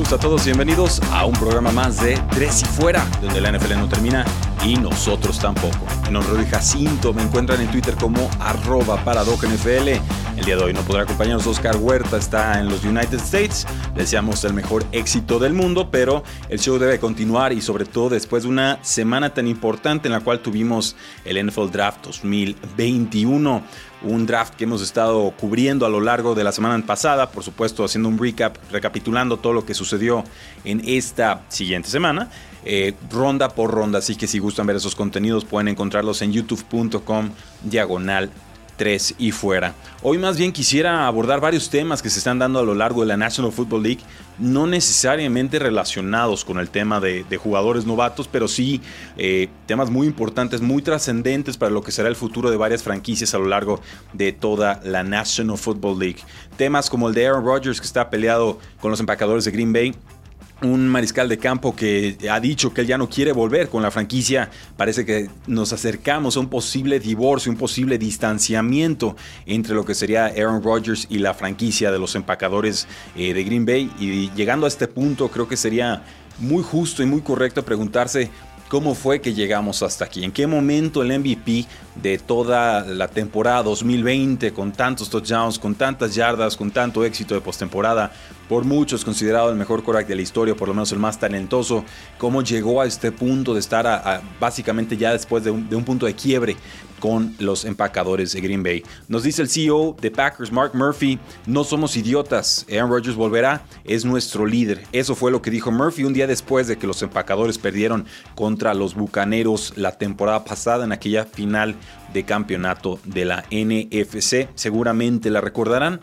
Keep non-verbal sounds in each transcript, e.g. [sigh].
Saludos a todos, bienvenidos a un programa más de Tres y Fuera, donde la NFL no termina y nosotros tampoco. Mi nombre es Jacinto, me encuentran en Twitter como arroba NFL. El día de hoy no podrá acompañarnos Oscar Huerta, está en los United States. deseamos el mejor éxito del mundo, pero el show debe continuar y sobre todo después de una semana tan importante en la cual tuvimos el NFL Draft 2021 un draft que hemos estado cubriendo a lo largo de la semana pasada, por supuesto haciendo un recap, recapitulando todo lo que sucedió en esta siguiente semana, eh, ronda por ronda, así que si gustan ver esos contenidos pueden encontrarlos en youtube.com diagonal y fuera. Hoy más bien quisiera abordar varios temas que se están dando a lo largo de la National Football League, no necesariamente relacionados con el tema de, jugadores novatos, pero sí eh, temas muy importantes, muy trascendentes para lo que será el futuro de varias franquicias a lo largo de toda la National Football League. Temas como el de Aaron Rodgers que está peleado con los empacadores de Green Bay un mariscal de campo que ha dicho que él ya no quiere volver con la franquicia. Parece que nos acercamos a un posible divorcio, un posible distanciamiento entre lo que sería Aaron Rodgers y la franquicia de los empacadores eh, de Green Bay. Y llegando a este punto, creo que sería muy justo y muy correcto preguntarse cómo fue que llegamos hasta aquí, en qué momento el MVP de toda la temporada 2020, con tantos touchdowns, con tantas yardas, con tanto éxito de postemporada, por muchos considerado el mejor quarterback de la historia, por lo menos el más talentoso, cómo llegó a este punto de estar básicamente ya después de un punto de quiebre con los empacadores de Green Bay. Nos dice el CEO de Packers, Mark Murphy, no somos idiotas, Aaron Rodgers volverá, es nuestro líder. Eso fue lo que dijo Murphy un día después de que los empacadores perdieron contra los Bucaneros la temporada pasada en aquella final de campeonato de la NFC. Seguramente la recordarán.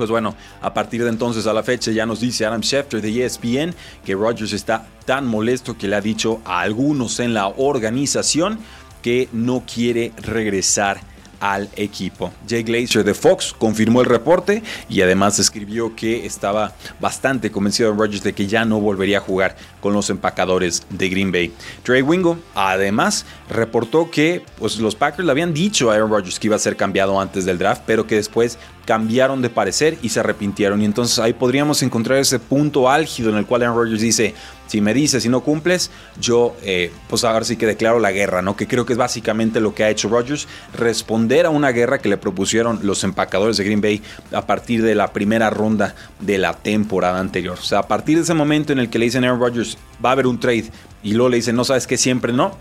Pues bueno, a partir de entonces a la fecha ya nos dice Adam Schefter de ESPN que Rodgers está tan molesto que le ha dicho a algunos en la organización que no quiere regresar al equipo. Jay Glazer de Fox confirmó el reporte y además escribió que estaba bastante convencido de Rodgers de que ya no volvería a jugar con los empacadores de Green Bay. Trey Wingo además reportó que pues, los Packers le habían dicho a Aaron Rodgers que iba a ser cambiado antes del draft, pero que después cambiaron de parecer y se arrepintieron. Y entonces ahí podríamos encontrar ese punto álgido en el cual Aaron Rodgers dice, si me dices y no cumples, yo eh, pues ahora sí que declaro la guerra, ¿no? Que creo que es básicamente lo que ha hecho Rodgers, responder a una guerra que le propusieron los empacadores de Green Bay a partir de la primera ronda de la temporada anterior. O sea, a partir de ese momento en el que le dicen a Aaron Rodgers, va a haber un trade, y luego le dicen, no sabes que siempre no,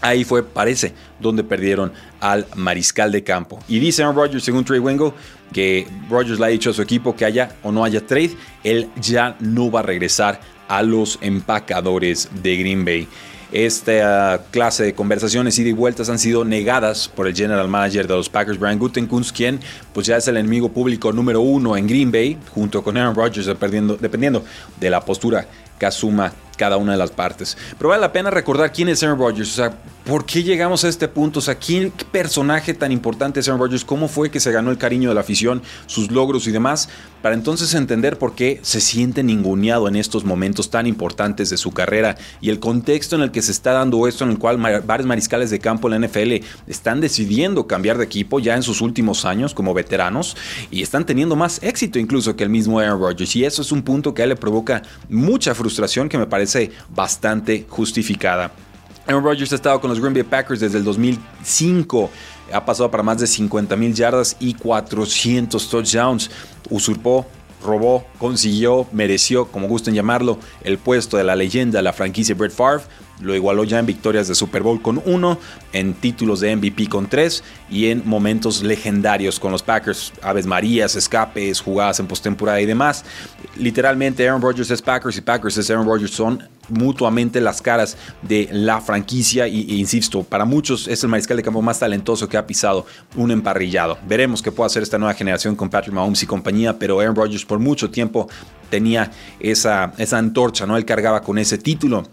Ahí fue, parece, donde perdieron al mariscal de campo. Y dice Aaron Rodgers, según Trey Wingo, que Rodgers le ha dicho a su equipo que haya o no haya trade, él ya no va a regresar a los empacadores de Green Bay. Esta clase de conversaciones y de vueltas han sido negadas por el general manager de los Packers, Brian Gutekunst, quien pues ya es el enemigo público número uno en Green Bay, junto con Aaron Rodgers, dependiendo, dependiendo de la postura que asuma cada una de las partes. Pero vale la pena recordar quién es Aaron Rodgers, o sea, por qué llegamos a este punto, o sea, quién, personaje tan importante es Aaron Rodgers, cómo fue que se ganó el cariño de la afición, sus logros y demás, para entonces entender por qué se siente ninguneado en estos momentos tan importantes de su carrera y el contexto en el que se está dando esto, en el cual varios mariscales de campo en la NFL están decidiendo cambiar de equipo ya en sus últimos años como veteranos y están teniendo más éxito incluso que el mismo Aaron Rodgers. Y eso es un punto que a él le provoca mucha frustración que me parece bastante justificada. Aaron Rodgers ha estado con los Green Bay Packers desde el 2005. Ha pasado para más de 50 mil yardas y 400 touchdowns. Usurpó, robó, consiguió, mereció, como gusten llamarlo, el puesto de la leyenda, la franquicia Brett Favre lo igualó ya en victorias de Super Bowl con uno, en títulos de MVP con tres y en momentos legendarios con los Packers, Aves Marías, escapes, jugadas en postemporada y demás. Literalmente Aaron Rodgers es Packers y Packers es Aaron Rodgers son mutuamente las caras de la franquicia y, insisto, para muchos es el mariscal de campo más talentoso que ha pisado un emparrillado. Veremos qué puede hacer esta nueva generación con Patrick Mahomes y compañía, pero Aaron Rodgers por mucho tiempo tenía esa, esa antorcha, ¿no? Él cargaba con ese título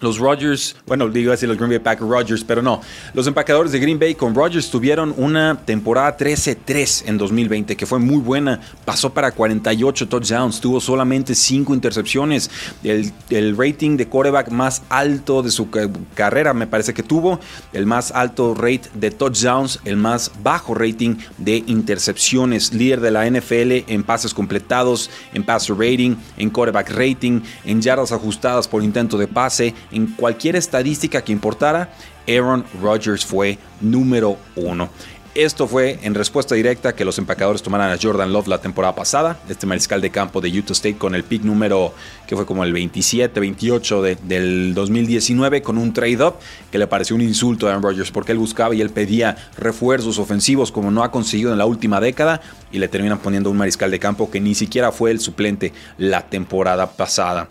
los Rodgers, bueno, digo así los Green Bay Packers Rodgers, pero no. Los empacadores de Green Bay con Rodgers tuvieron una temporada 13-3 en 2020 que fue muy buena. Pasó para 48 touchdowns, tuvo solamente 5 intercepciones. El, rating de quarterback más alto de su carrera me parece que tuvo. El más alto rate de touchdowns, el más bajo rating de intercepciones. Líder de la NFL en pases completados, en passer rating, en quarterback rating, en yardas ajustadas por intento de pase en cualquier estadística que importara, Aaron Rodgers fue número uno. Esto fue en respuesta directa que los empacadores tomaran a Jordan Love la temporada pasada, este mariscal de campo de Utah State con el pick número que fue como el 27, 28 del 2019 con un trade-up que le pareció un insulto a Aaron Rodgers porque él buscaba y él pedía refuerzos ofensivos como no ha conseguido en la última década y le terminan poniendo un mariscal de campo que ni siquiera fue el suplente la temporada pasada.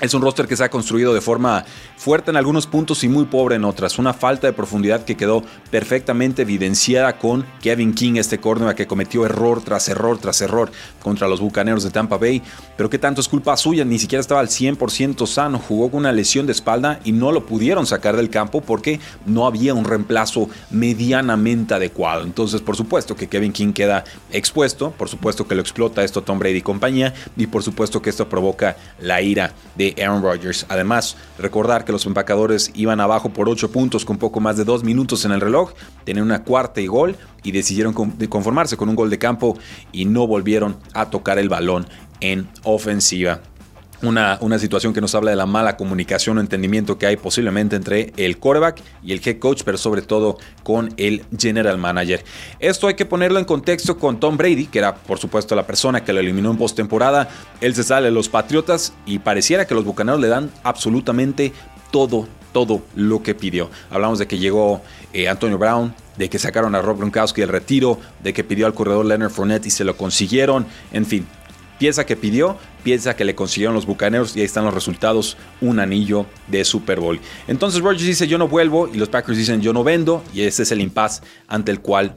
Es un roster que se ha construido de forma fuerte en algunos puntos y muy pobre en otras. Una falta de profundidad que quedó perfectamente evidenciada con Kevin King, este cornerback que cometió error tras error tras error contra los Bucaneros de Tampa Bay. Pero qué tanto es culpa suya, ni siquiera estaba al 100% sano. Jugó con una lesión de espalda y no lo pudieron sacar del campo porque no había un reemplazo medianamente adecuado. Entonces, por supuesto que Kevin King queda expuesto, por supuesto que lo explota esto Tom Brady y compañía, y por supuesto que esto provoca la ira de Aaron Rodgers. Además, recordar que los empacadores iban abajo por 8 puntos con poco más de 2 minutos en el reloj, tenían una cuarta y gol y decidieron conformarse con un gol de campo y no volvieron a tocar el balón en ofensiva una, situación que nos habla de la mala comunicación o entendimiento que hay posiblemente entre el quarterback y el head coach, pero sobre todo con el general manager. Esto hay que ponerlo en contexto con Tom Brady, que era por supuesto la persona que lo eliminó en postemporada. Él se sale de los Patriotas y pareciera que los Bucaneros le dan absolutamente todo, todo lo que pidió. Hablamos de que llegó eh, Antonio Brown, de que sacaron a Rob Gronkowski del retiro, de que pidió al corredor Leonard Fournette y se lo consiguieron. En fin, pieza que pidió, pieza que le consiguieron los Bucaneros y ahí están los resultados, un anillo de Super Bowl. Entonces Rogers dice yo no vuelvo y los Packers dicen yo no vendo y ese es el impasse ante el cual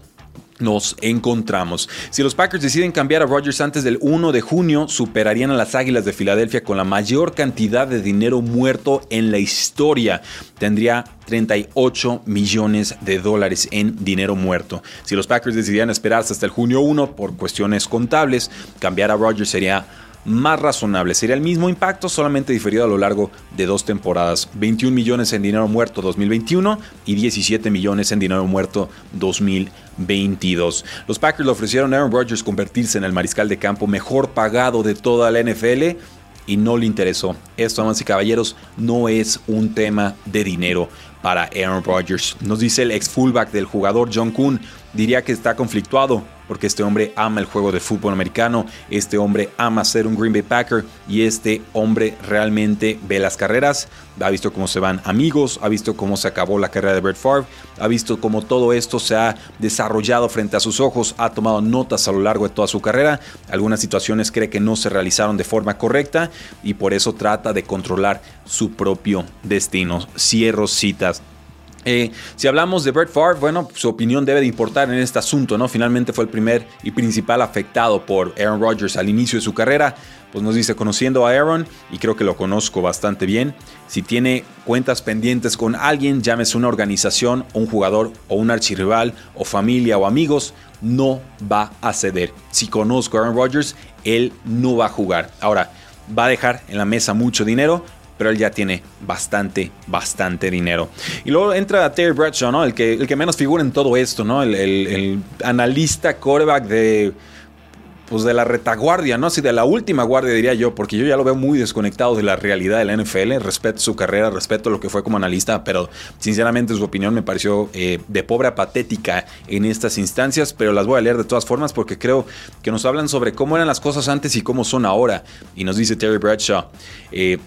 nos encontramos. Si los Packers deciden cambiar a Rodgers antes del 1 de junio, superarían a las Águilas de Filadelfia con la mayor cantidad de dinero muerto en la historia. Tendría 38 millones de dólares en dinero muerto. Si los Packers decidieran esperarse hasta el junio 1 por cuestiones contables, cambiar a Rodgers sería más razonable. Sería el mismo impacto, solamente diferido a lo largo de dos temporadas. 21 millones en dinero muerto 2021 y 17 millones en dinero muerto 2022. Los Packers le ofrecieron a Aaron Rodgers convertirse en el mariscal de campo mejor pagado de toda la NFL y no le interesó. Esto, amas y caballeros, no es un tema de dinero para Aaron Rodgers. Nos dice el ex fullback del jugador John Kuhn, diría que está conflictuado porque este hombre ama el juego de fútbol americano, este hombre ama ser un Green Bay Packer y este hombre realmente ve las carreras, ha visto cómo se van amigos, ha visto cómo se acabó la carrera de Brett Favre, ha visto cómo todo esto se ha desarrollado frente a sus ojos, ha tomado notas a lo largo de toda su carrera, algunas situaciones cree que no se realizaron de forma correcta y por eso trata de controlar su propio destino. Cierro citas eh, si hablamos de Brett Favre, bueno, su opinión debe de importar en este asunto, ¿no? Finalmente fue el primer y principal afectado por Aaron Rodgers al inicio de su carrera. Pues nos dice, conociendo a Aaron, y creo que lo conozco bastante bien, si tiene cuentas pendientes con alguien, llámese una organización, un jugador, o un archirrival, o familia, o amigos, no va a ceder. Si conozco a Aaron Rodgers, él no va a jugar. Ahora, va a dejar en la mesa mucho dinero, pero él ya tiene bastante, bastante dinero. Y luego entra Terry Bradshaw, ¿no? El que, el que menos figura en todo esto, ¿no? El, analista coreback de, pues de la retaguardia, ¿no? Así de la última guardia, diría yo, porque yo ya lo veo muy desconectado de la realidad de la NFL. Respeto su carrera, respeto lo que fue como analista, pero sinceramente su opinión me pareció eh, de pobre patética en estas instancias, pero las voy a leer de todas formas porque creo que nos hablan sobre cómo eran las cosas antes y cómo son ahora. Y nos dice Terry Bradshaw. Eh,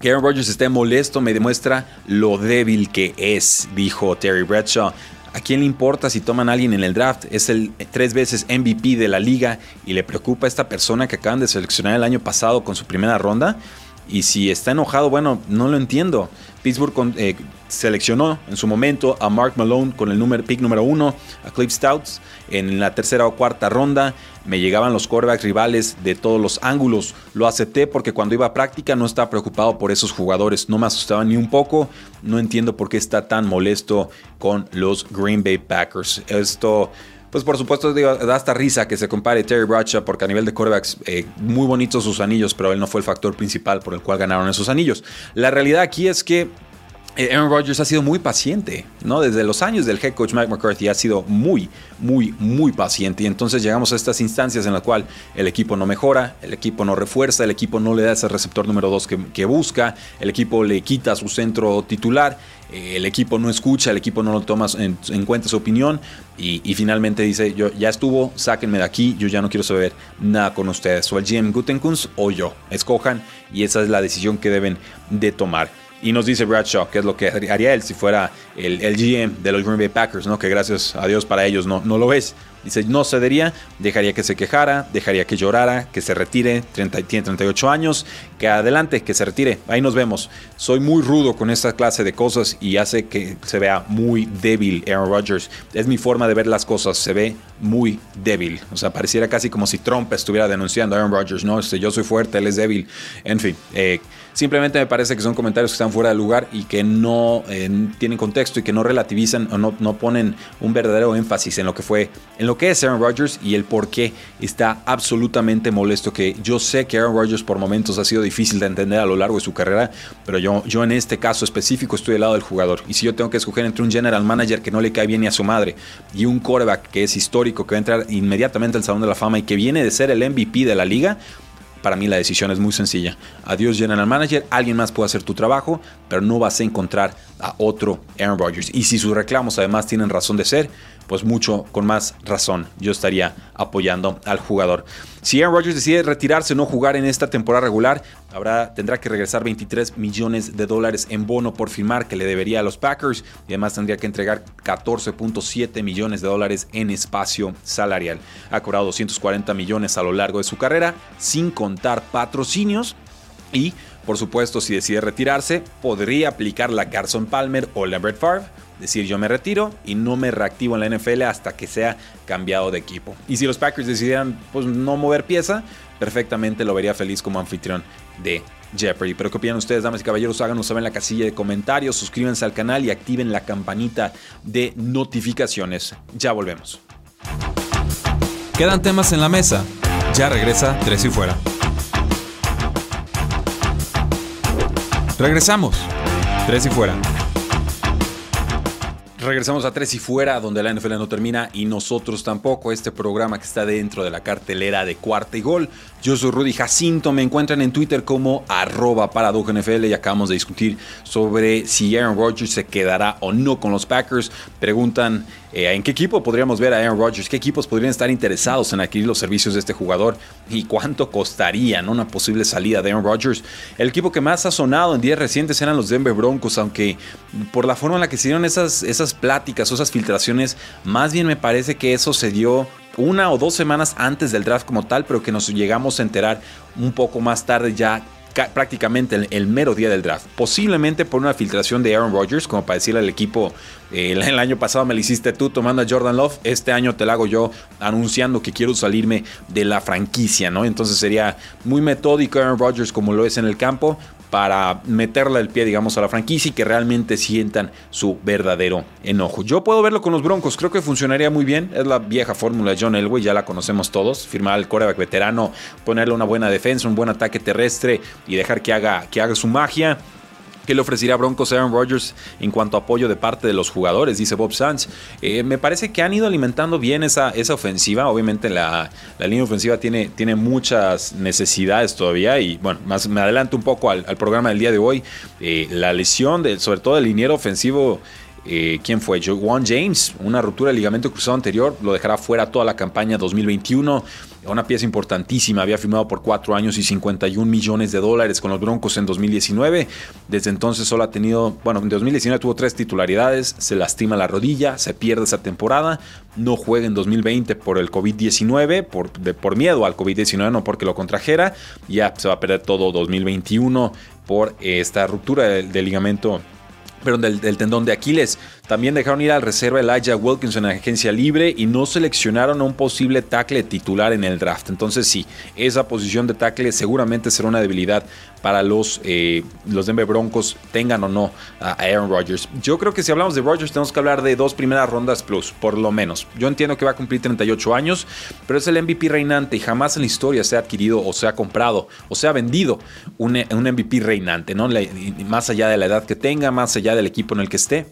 Que Aaron Rodgers esté molesto me demuestra lo débil que es, dijo Terry Bradshaw. ¿A quién le importa si toman a alguien en el draft? Es el tres veces MVP de la liga y le preocupa a esta persona que acaban de seleccionar el año pasado con su primera ronda. Y si está enojado, bueno, no lo entiendo. Pittsburgh eh, seleccionó en su momento a Mark Malone con el pick número uno, a Cliff Stouts en la tercera o cuarta ronda. Me llegaban los quarterbacks rivales de todos los ángulos. Lo acepté porque cuando iba a práctica no estaba preocupado por esos jugadores. No me asustaba ni un poco. No entiendo por qué está tan molesto con los Green Bay Packers. Esto pues por supuesto da hasta risa que se compare Terry Bradshaw porque a nivel de quarterbacks eh, muy bonitos sus anillos, pero él no fue el factor principal por el cual ganaron esos anillos. La realidad aquí es que eh, Aaron Rodgers ha sido muy paciente, ¿no? Desde los años del head coach Mike McCarthy ha sido muy, muy, muy paciente. Y entonces llegamos a estas instancias en las cuales el equipo no mejora, el equipo no refuerza, el equipo no le da ese receptor número 2 que, busca, el equipo le quita su centro titular, el equipo no escucha, el equipo no lo toma en, cuenta su opinión y, finalmente dice, yo ya estuvo, sáquenme de aquí, yo ya no quiero saber nada con ustedes. O el GM Gutenkunz o yo, escojan y esa es la decisión que deben de tomar. Y nos dice Bradshaw, que es lo que haría él si fuera el, el, GM de los Green Bay Packers, ¿no? que gracias a Dios para ellos no, no lo es. Dice, no cedería, dejaría que se quejara, dejaría que llorara, que se retire, 30, tiene 38 años, que adelante, que se retire, ahí nos vemos. Soy muy rudo con esta clase de cosas y hace que se vea muy débil Aaron Rodgers. Es mi forma de ver las cosas, se ve muy débil. O sea, pareciera casi como si Trump estuviera denunciando a Aaron Rodgers, no, este, yo soy fuerte, él es débil. En fin, eh, simplemente me parece que son comentarios que están fuera de lugar y que no eh, tienen contexto y que no relativizan o no, no ponen un verdadero énfasis en lo que fue, en lo que es Aaron Rodgers y el por qué está absolutamente molesto. Que yo sé que Aaron Rodgers por momentos ha sido difícil de entender a lo largo de su carrera, pero yo, yo en este caso específico estoy del lado del jugador. Y si yo tengo que escoger entre un general manager que no le cae bien ni a su madre y un quarterback que es histórico, que va a entrar inmediatamente al Salón de la Fama y que viene de ser el MVP de la liga, para mí la decisión es muy sencilla. Adiós General Manager, alguien más puede hacer tu trabajo, pero no vas a encontrar a otro Aaron Rodgers. Y si sus reclamos además tienen razón de ser, pues mucho con más razón yo estaría apoyando al jugador. Si Aaron Rodgers decide retirarse no jugar en esta temporada regular, habrá, tendrá que regresar 23 millones de dólares en bono por firmar que le debería a los Packers y además tendría que entregar 14.7 millones de dólares en espacio salarial. Ha cobrado 240 millones a lo largo de su carrera, sin contar patrocinios y por supuesto, si decide retirarse, podría aplicar la Carson Palmer o la Brett Favre decir yo me retiro y no me reactivo en la NFL hasta que sea cambiado de equipo. Y si los Packers decidieran pues no mover pieza, perfectamente lo vería feliz como anfitrión de Jeopardy. Pero ¿qué opinan ustedes, damas y caballeros? Háganos saber en la casilla de comentarios, suscríbanse al canal y activen la campanita de notificaciones. Ya volvemos. Quedan temas en la mesa. Ya regresa Tres y Fuera. Regresamos. Tres y Fuera. Regresamos a Tres y Fuera, donde la NFL no termina y nosotros tampoco. Este programa que está dentro de la cartelera de cuarta y gol. Yo soy Rudy Jacinto, me encuentran en Twitter como arroba NFL y acabamos de discutir sobre si Aaron Rodgers se quedará o no con los Packers. Preguntan eh, en qué equipo podríamos ver a Aaron Rodgers, qué equipos podrían estar interesados en adquirir los servicios de este jugador y cuánto costaría una posible salida de Aaron Rodgers. El equipo que más ha sonado en días recientes eran los Denver Broncos, aunque por la forma en la que se dieron esas, esas pláticas o esas filtraciones, más bien me parece que eso se dio una o dos semanas antes del draft como tal, pero que nos llegamos a enterar un poco más tarde ya prácticamente el, mero día del draft. Posiblemente por una filtración de Aaron Rodgers, como para decirle al equipo, eh, el, año pasado me lo hiciste tú tomando a Jordan Love, este año te lo hago yo anunciando que quiero salirme de la franquicia, ¿no? Entonces sería muy metódico Aaron Rodgers como lo es en el campo, para meterle el pie, digamos, a la franquicia y que realmente sientan su verdadero enojo. Yo puedo verlo con los Broncos, creo que funcionaría muy bien. Es la vieja fórmula de John Elway, ya la conocemos todos. Firmar al coreback veterano, ponerle una buena defensa, un buen ataque terrestre y dejar que haga, que haga su magia. ¿Qué le ofrecería Broncos Aaron Rodgers en cuanto a apoyo de parte de los jugadores? Dice Bob Sanz. Eh, me parece que han ido alimentando bien esa, esa ofensiva. Obviamente la, línea ofensiva tiene, tiene muchas necesidades todavía. Y bueno, más me adelanto un poco al, programa del día de hoy. Eh, la lesión, de, sobre todo del liniero ofensivo eh, ¿quién fue? Juan James, una ruptura de ligamento cruzado anterior, lo dejará fuera toda la campaña 2021. Una pieza importantísima, había firmado por 4 años y 51 millones de dólares con los Broncos en 2019. Desde entonces solo ha tenido, bueno, en 2019 tuvo tres titularidades, se lastima la rodilla, se pierde esa temporada, no juega en 2020 por el COVID-19, por, por miedo al COVID-19, no porque lo contrajera, ya se va a perder todo 2021 por esta ruptura del ligamento perdón, del, tendón de Aquiles. También dejaron ir al reserva Elijah Wilkinson en agencia libre y no seleccionaron a un posible tackle titular en el draft. Entonces sí, esa posición de tackle seguramente será una debilidad para los, eh, los Denver Broncos, tengan o no a Aaron Rodgers. Yo creo que si hablamos de Rodgers tenemos que hablar de dos primeras rondas plus, por lo menos. Yo entiendo que va a cumplir 38 años, pero es el MVP reinante y jamás en la historia se ha adquirido o se ha comprado o se ha vendido un, un MVP reinante, ¿no? más allá de la edad que tenga, más allá del equipo en el que esté.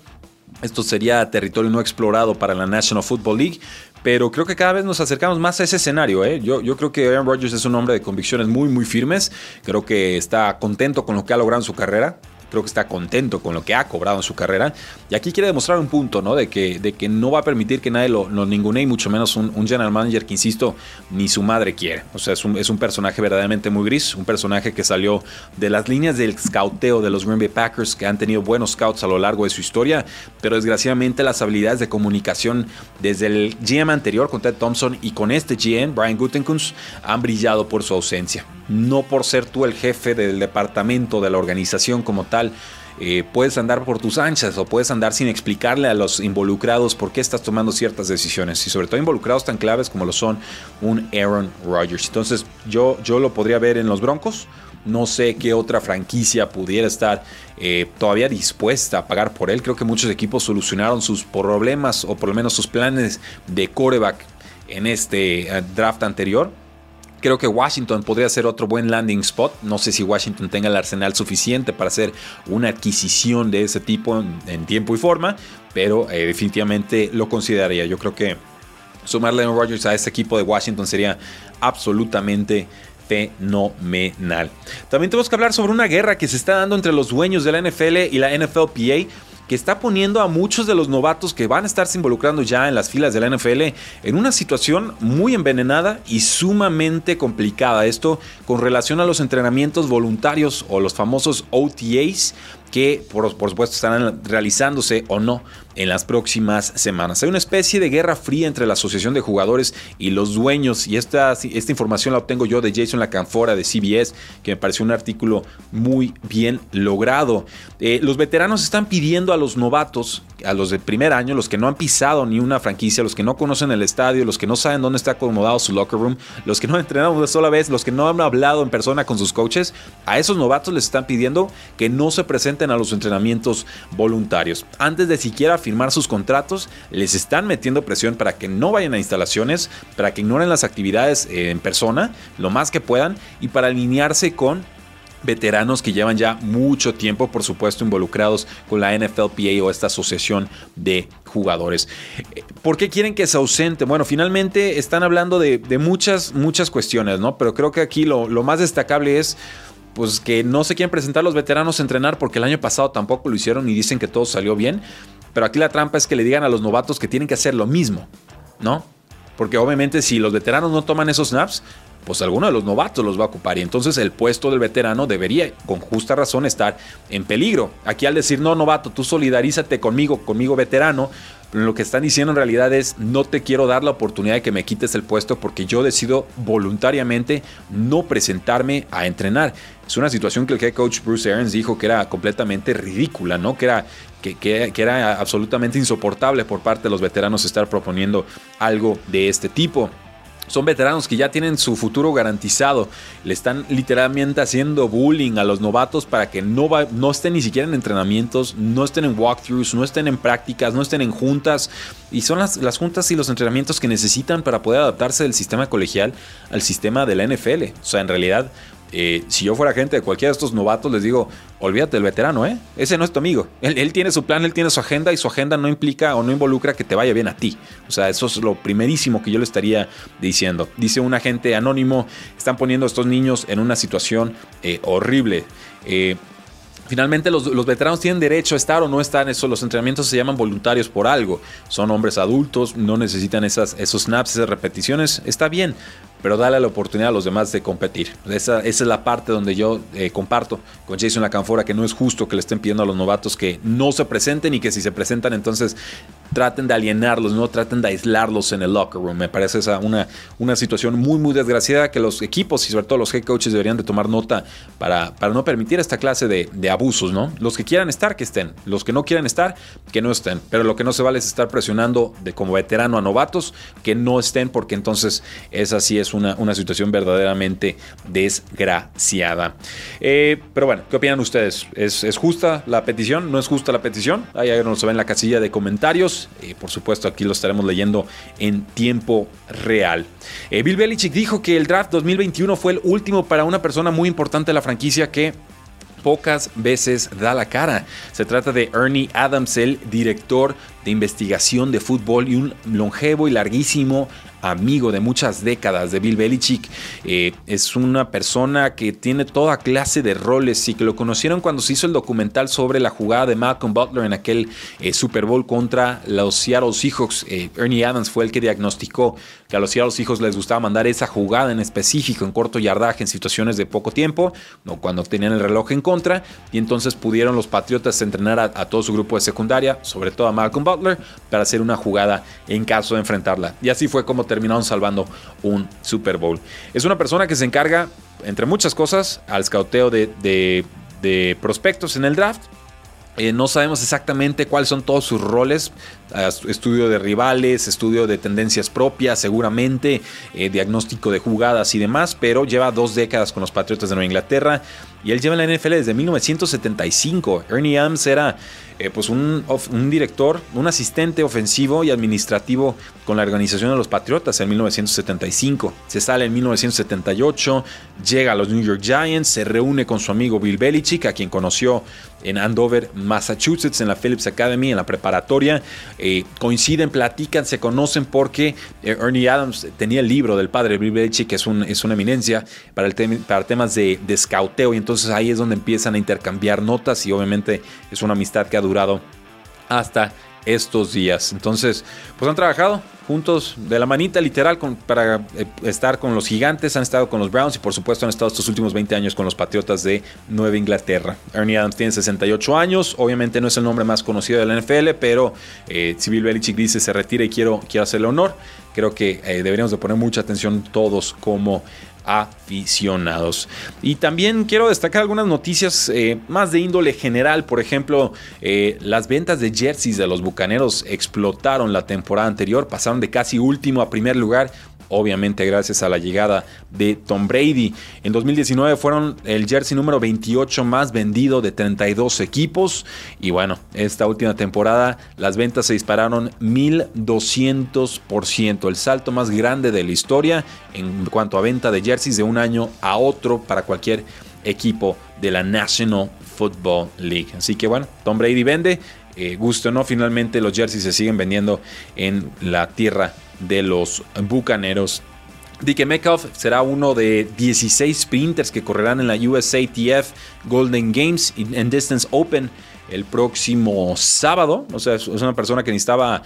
Esto sería territorio no explorado para la National Football League, pero creo que cada vez nos acercamos más a ese escenario. ¿eh? Yo, yo creo que Aaron Rodgers es un hombre de convicciones muy, muy firmes. Creo que está contento con lo que ha logrado en su carrera creo que está contento con lo que ha cobrado en su carrera. Y aquí quiere demostrar un punto, ¿no? De que, de que no va a permitir que nadie lo, lo ningune y mucho menos un, general manager que, insisto, ni su madre quiere. O sea, es un, es un, personaje verdaderamente muy gris, un personaje que salió de las líneas del scouteo de los Green Bay Packers, que han tenido buenos scouts a lo largo de su historia, pero desgraciadamente las habilidades de comunicación desde el GM anterior con Ted Thompson y con este GM, Brian Gutekunst, han brillado por su ausencia. No por ser tú el jefe del departamento de la organización como tal, eh, puedes andar por tus anchas o puedes andar sin explicarle a los involucrados por qué estás tomando ciertas decisiones y sobre todo involucrados tan claves como lo son un Aaron Rodgers. Entonces yo, yo lo podría ver en los Broncos. No sé qué otra franquicia pudiera estar eh, todavía dispuesta a pagar por él. Creo que muchos equipos solucionaron sus problemas o por lo menos sus planes de coreback en este eh, draft anterior Creo que Washington podría ser otro buen landing spot. No sé si Washington tenga el arsenal suficiente para hacer una adquisición de ese tipo en, tiempo y forma, pero eh, definitivamente lo consideraría. Yo creo que sumarle a Rodgers a este equipo de Washington sería absolutamente fenomenal. También tenemos que hablar sobre una guerra que se está dando entre los dueños de la NFL y la NFLPA que está poniendo a muchos de los novatos que van a estarse involucrando ya en las filas de la NFL en una situación muy envenenada y sumamente complicada. Esto con relación a los entrenamientos voluntarios o los famosos OTAs que por, supuesto estarán realizándose o no en las próximas semanas. Hay una especie de guerra fría entre la Asociación de Jugadores y los dueños y esta, esta información la obtengo yo de Jason Lacanfora de CBS, que me pareció un artículo muy bien logrado. Eh, los veteranos están pidiendo a los novatos, a los de primer año, los que no han pisado ni una franquicia, los que no conocen el estadio, los que no saben dónde está acomodado su locker room, los que no han entrenado una sola vez, los que no han hablado en persona con sus coaches, a esos novatos les están pidiendo que no se presenten a los entrenamientos voluntarios. Antes de siquiera firmar sus contratos, les están metiendo presión para que no vayan a instalaciones, para que ignoren las actividades eh, en persona lo más que puedan y para alinearse con veteranos que llevan ya mucho tiempo, por supuesto, involucrados con la NFLPA o esta asociación de jugadores. ¿Por qué quieren que se ausente? Bueno, finalmente están hablando de, muchas, muchas cuestiones, ¿no? Pero creo que aquí lo, lo más destacable es pues que no se quieren presentar los veteranos a entrenar porque el año pasado tampoco lo hicieron y dicen que todo salió bien. Pero aquí la trampa es que le digan a los novatos que tienen que hacer lo mismo, ¿no? Porque obviamente si los veteranos no toman esos snaps, pues alguno de los novatos los va a ocupar y entonces el puesto del veterano debería con justa razón estar en peligro. Aquí al decir, no, novato, tú solidarízate conmigo, conmigo veterano, lo que están diciendo en realidad es no te quiero dar la oportunidad de que me quites el puesto porque yo decido voluntariamente no presentarme a entrenar. Es una situación que el head coach Bruce Arians dijo que era completamente ridícula, ¿no? Que era, que, era absolutamente insoportable por parte de los veteranos estar proponiendo algo de este tipo. Son veteranos que ya tienen su futuro garantizado. Le están literalmente haciendo bullying a los novatos para que no, no estén ni siquiera en entrenamientos, no estén en walkthroughs, no estén en prácticas, no estén en juntas. Y son las, las juntas y los entrenamientos que necesitan para poder adaptarse del sistema colegial al sistema de la NFL. O sea, en realidad eh, si yo fuera gente de cualquiera de estos novatos, les digo, olvídate del veterano, ¿eh? Ese no es tu amigo. Él, tiene su plan, él tiene su agenda y su agenda no implica o no involucra que te vaya bien a ti. O sea, eso es lo primerísimo que yo le estaría diciendo. Dice un agente anónimo, están poniendo a estos niños en una situación eh, horrible. Finalmente los, veteranos tienen derecho a estar o no estar. Eso, los entrenamientos se llaman voluntarios por algo. Son hombres adultos, no necesitan esas, esos snaps, esas repeticiones. Está bien, pero dale la oportunidad a los demás de competir. Esa, es la parte donde yo eh, comparto con Jason Lacanfora que no es justo que le estén pidiendo a los novatos que no se presenten y que si se presentan entonces traten de alienarlos, no traten de aislarlos en el locker room. Me parece esa una, una situación muy muy desgraciada que los equipos y sobre todo los head coaches deberían de tomar nota para, para no permitir esta clase de, de abusos, ¿no? Los que quieran estar, que estén. Los que no quieran estar, que no estén. Pero lo que no se vale es estar presionando de como veterano a novatos que no estén porque entonces esa sí es una, situación verdaderamente desgraciada. Eh, pero bueno, ¿qué opinan ustedes? ¿Es, justa la petición? ¿No es justa la petición? Ahí nos ve en la casilla de comentarios. Eh, por supuesto, aquí lo estaremos leyendo en tiempo real. Eh, Bill Belichick dijo que el draft 2021 fue el último para una persona muy importante de la franquicia que pocas veces da la cara. Se trata de Ernie Adams, el director de investigación de fútbol y un longevo y larguísimo amigo de muchas décadas de Bill Belichick. Eh, es una persona que tiene toda clase de roles y que lo conocieron cuando se hizo el documental sobre la jugada de Malcolm Butler en aquel eh, Super Bowl contra los Seattle Seahawks. Eh, Ernie Adams fue el que diagnosticó que a los Seattle Seahawks les gustaba mandar esa jugada en específico en corto yardaje en situaciones de poco tiempo, no cuando tenían el reloj en contra, y entonces pudieron los Patriotas entrenar a, todo su grupo de secundaria, sobre todo a Malcolm Butler, para hacer una jugada en caso de enfrentarla. Y así fue como terminaron salvando un Super Bowl. Es una persona que se encarga, entre muchas cosas, al scouteo de, prospectos en el draft. Eh, no sabemos exactamente cuáles son todos sus roles. Estudio de rivales, estudio de tendencias propias, seguramente, eh, diagnóstico de jugadas y demás, pero lleva dos décadas con los Patriotas de Nueva Inglaterra y él lleva en la NFL desde 1975. Ernie Adams era eh, pues un, director, un asistente ofensivo y administrativo con la organización de los Patriotas en 1975. Se sale en 1978, llega a los New York Giants, se reúne con su amigo Bill Belichick, a quien conoció en Andover, Massachusetts, en la Phillips Academy, en la preparatoria. Eh, coinciden, platican, se conocen porque eh, Ernie Adams tenía el libro del padre Bill que es, un, es una eminencia para, el para temas de, de scouteo, y entonces ahí es donde empiezan a intercambiar notas y obviamente es una amistad que ha durado hasta estos días. Entonces, pues han trabajado juntos de la manita literal para eh, estar con los gigantes, han estado con los Browns y por supuesto han estado estos últimos 20 años con los Patriotas de Nueva Inglaterra. Ernie Adams tiene 68 años, obviamente no es el nombre más conocido de la NFL, pero eh, si Belichick dice se retira y quiero, quiero hacerle honor, creo que eh, deberíamos de poner mucha atención todos como aficionados. Y también quiero destacar algunas noticias eh, más de índole general. Por ejemplo, eh, las ventas de jerseys de los Bucaneros explotaron la temporada anterior, pasaron de casi último a primer lugar obviamente gracias a la llegada de Tom Brady. En 2019 fueron el jersey número 28 más vendido de 32 equipos y bueno, esta última temporada las ventas se dispararon 1200%, el salto más grande de la historia en cuanto a venta de jerseys de un año a otro para cualquier equipo de la National Football League. Así que bueno, Tom Brady vende, eh, gusto no, finalmente los jerseys se siguen vendiendo en la tierra de los Bucaneros. DK Metcalf será uno de 16 sprinters que correrán en la USATF Golden Games en Distance Open el próximo sábado. O sea, es una persona que necesitaba